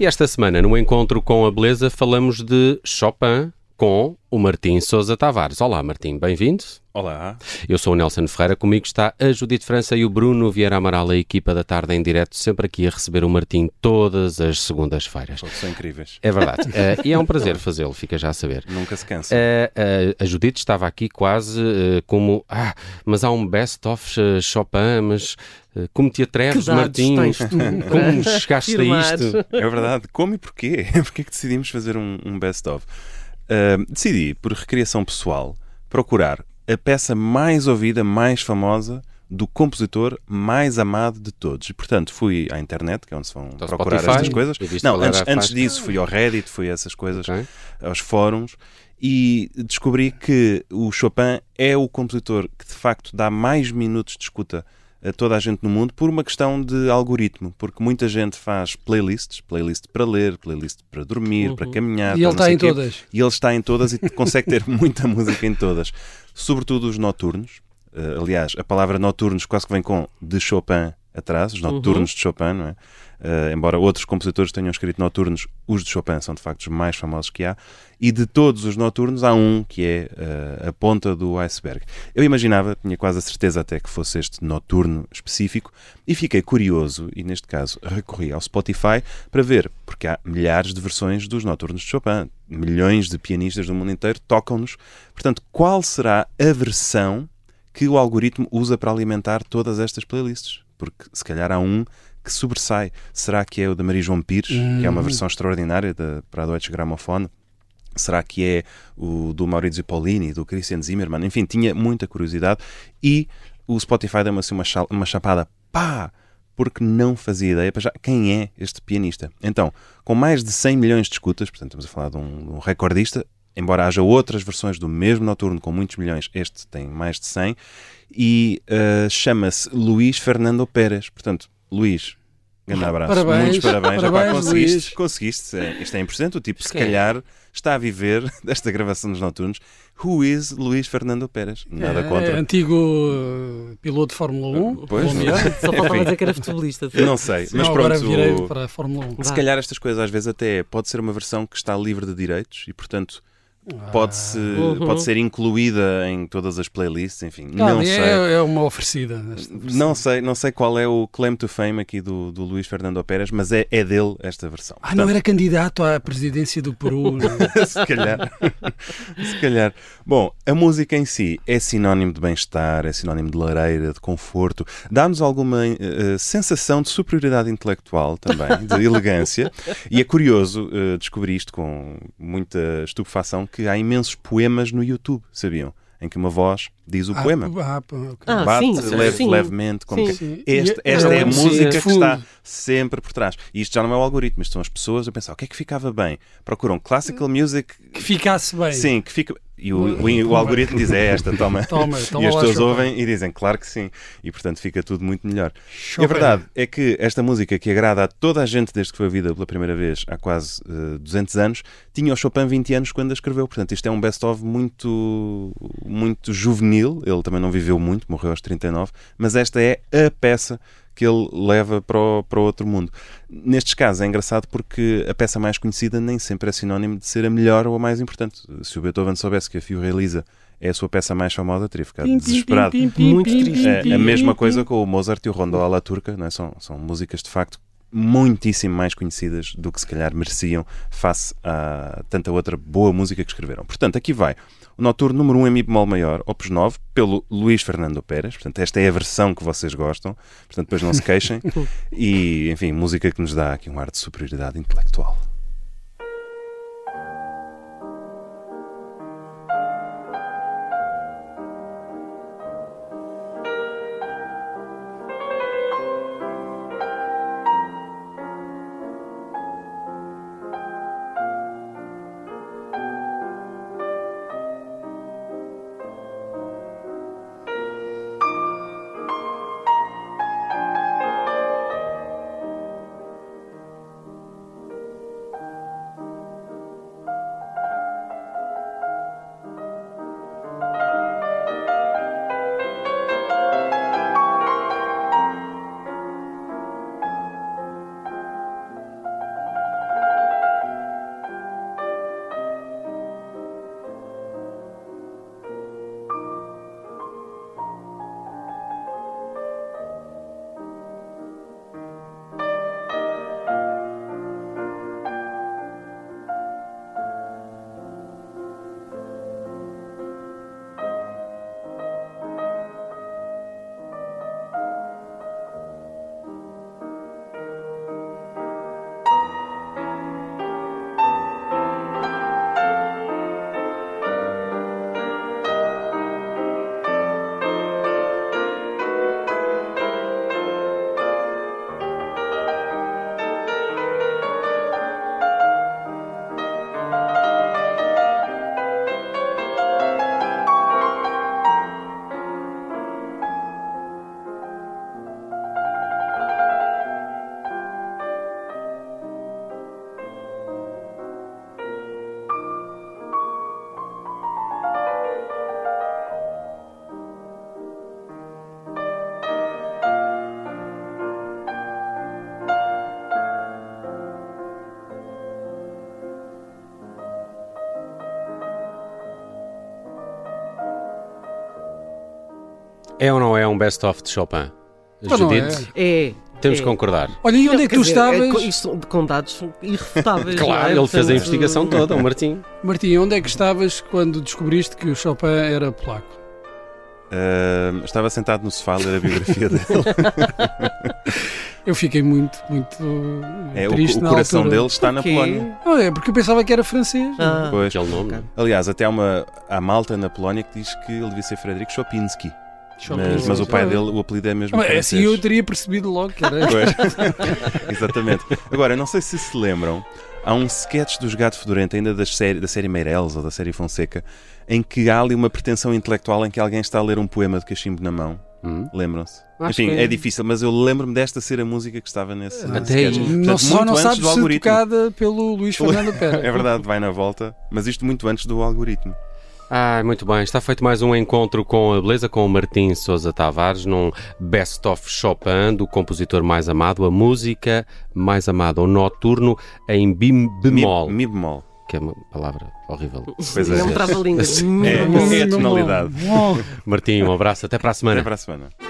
E esta semana, no encontro com a beleza, falamos de Chopin com o Martim Sousa Tavares. Olá, Martim, bem-vindo. Olá. Eu sou o Nelson Ferreira, comigo está a Judite França e o Bruno Vieira Amaral, a equipa da tarde em direto, sempre aqui a receber o Martim todas as segundas-feiras. São incríveis. É verdade. uh, e é um prazer fazê-lo, fica já a saber. Nunca se cansa. Uh, uh, a Judite estava aqui quase como, ah, mas há um best-of Chopin, mas como te atreves, Martim? Como chegaste a isto? É verdade. Como e porquê? Porquê que decidimos fazer um, um best-of? Uh, decidi, por recriação pessoal, procurar a peça mais ouvida, mais famosa do compositor mais amado de todos. E, portanto, fui à internet, que é onde se vão então, procurar Spotify, estas coisas. Não, antes, antes disso fui ao Reddit, fui a essas coisas, okay. aos fóruns, e descobri que o Chopin é o compositor que, de facto, dá mais minutos de escuta a toda a gente no mundo por uma questão de algoritmo, porque muita gente faz playlists, playlist para ler, playlist para dormir, uhum. para caminhar. E ele está em quê. todas. E ele está em todas e consegue ter muita música em todas, sobretudo os noturnos. Uh, aliás, a palavra noturnos quase que vem com de Chopin atrás, os noturnos uhum. de Chopin, não é? Uh, embora outros compositores tenham escrito noturnos, os de Chopin são de facto os mais famosos que há, e de todos os noturnos há um que é uh, a ponta do iceberg. Eu imaginava, tinha quase a certeza até que fosse este noturno específico, e fiquei curioso, e neste caso recorri ao Spotify para ver, porque há milhares de versões dos noturnos de Chopin, milhões de pianistas do mundo inteiro tocam-nos. Portanto, qual será a versão que o algoritmo usa para alimentar todas estas playlists? Porque se calhar há um que sobressai. Será que é o da Maria João Pires, que é uma hum. versão extraordinária de, para a Deutsche Grammophon? Será que é o do Maurizio Paulini, do Christian Zimmermann? Enfim, tinha muita curiosidade e o Spotify deu-me assim uma, uma chapada. Pá! Porque não fazia ideia para já quem é este pianista. Então, com mais de 100 milhões de escutas, portanto estamos a falar de um, de um recordista, embora haja outras versões do mesmo noturno com muitos milhões, este tem mais de 100, e uh, chama-se Luís Fernando Pérez. Portanto, Luís, grande abraço. Parabéns, Muitos parabéns. parabéns conseguiste, Luís. conseguiste. É, isto é importante. O tipo, se calhar, está a viver desta gravação dos noturnos. Who is Luís Fernando Pérez? Nada é, contra. É antigo uh, piloto de Fórmula 1. Pois, Só faltava dizer que era futebolista. Não sei, mas Não, pronto. Agora virei para a Fórmula 1. Se calhar estas coisas às vezes até pode ser uma versão que está livre de direitos e, portanto, pode, -se, uhum. pode ser incluída em todas as playlists, enfim, não é, sei. É uma oferecida. Não sei, não sei qual é o claim to fame aqui do, do Luís Fernando Pérez, mas é, é dele esta versão. Ah, Portanto, não era candidato à presidência do Peru? se calhar. se calhar. Bom, a música em si é sinónimo de bem-estar, é sinónimo de lareira, de conforto, dá-nos alguma uh, sensação de superioridade intelectual também, de elegância, e é curioso uh, descobrir isto com muita estupefação que há imensos poemas no YouTube, sabiam? Em que uma voz diz o ah, poema. Ah, okay. ah, Bate sim, leve, sim. levemente. Como sim. que... este, esta é a música que está sempre por trás. E isto já não é o algoritmo, isto são as pessoas a pensar o que é que ficava bem. Procuram classical music. Que ficasse bem. Sim, que fica. E o, o, o, algoritmo diz é esta, toma. toma, toma e as pessoas ouvem e dizem, claro que sim. E portanto fica tudo muito melhor. E a verdade é que esta música que agrada a toda a gente desde que foi ouvida pela primeira vez há quase uh, eh, 200 anos, tinha o Chopin 20 anos quando a escreveu. Portanto, isto é um best-of muito, muito juvenil. Ele também não viveu muito, morreu aos 39, mas esta é a peça que ele leva para o, para o outro mundo. Nestes casos é engraçado porque a peça mais conhecida nem sempre é sinónimo de ser a melhor ou a mais importante. Se o Beethoven soubesse que a Fio realiza é a sua peça mais famosa, teria ficado pim, desesperado. Pim, pim, Muito triste. É, a mesma coisa com o Mozart e o Rondo à la Turca, não é? são, são músicas de facto muitíssimo mais conhecidas do que se calhar mereciam face a tanta outra boa música que escreveram. Portanto, aqui vai o Noturno número 1 em Mi bemol maior, Opus 9, pelo Luís Fernando Pérez. Portanto, esta é a versão que vocês gostam. Portanto, depois não se queixem. e, enfim, música que nos dá aqui um ar de superioridade intelectual. É ou não é um best-of de Chopin? Então não Judite, É. temos é. que concordar. Olha, e onde é que tu dizer, é estavas? isto com dados irrefutáveis. não Claro, é? ele fez a investigação toda, o Martim. Martim, onde é que estavas quando descobriste que o Chopin era polaco? Uh, estava sentado no sofá a ler a biografia dele. Eu fiquei muito, muito É, o, triste o na coração altura. dele está na? Polónia. Não, é porque eu pensava que era francês. Ah, Pois. Aquele nome. Aliás, até há uma há malta na Polónia que diz que ele devia ser Frederico Chopinski. Mas, mas o pai dele, o apelido é mesmo francês. Assim eu teria percebido logo que era. Pois. Exatamente. Agora, não sei se se lembram, há um sketch dos Gato Fedorento, ainda das série, da série Meireles ou da série Fonseca, em que há ali uma pretensão intelectual em que alguém está a ler um poema de cachimbo na mão. Hum? Lembram-se? Enfim, que- é difícil, mas eu lembro-me desta ser a música que estava nesse, Até sketch. Não, só não sabes do se algoritmo. tocada pelo Luís Fernando Pera. É verdade, vai na volta, mas isto muito antes do algoritmo. Ah, muito bem. Está feito mais um encontro com a beleza com o Martim Sousa Tavares num Best of Chopin do compositor mais amado, a música mais amada, o noturno em bim bemol, Mi, mi bemol. que é uma palavra horrível. Pois é. Não trava-língua. É, é a tonalidade. Martim, um abraço, até para a semana. Até para a semana.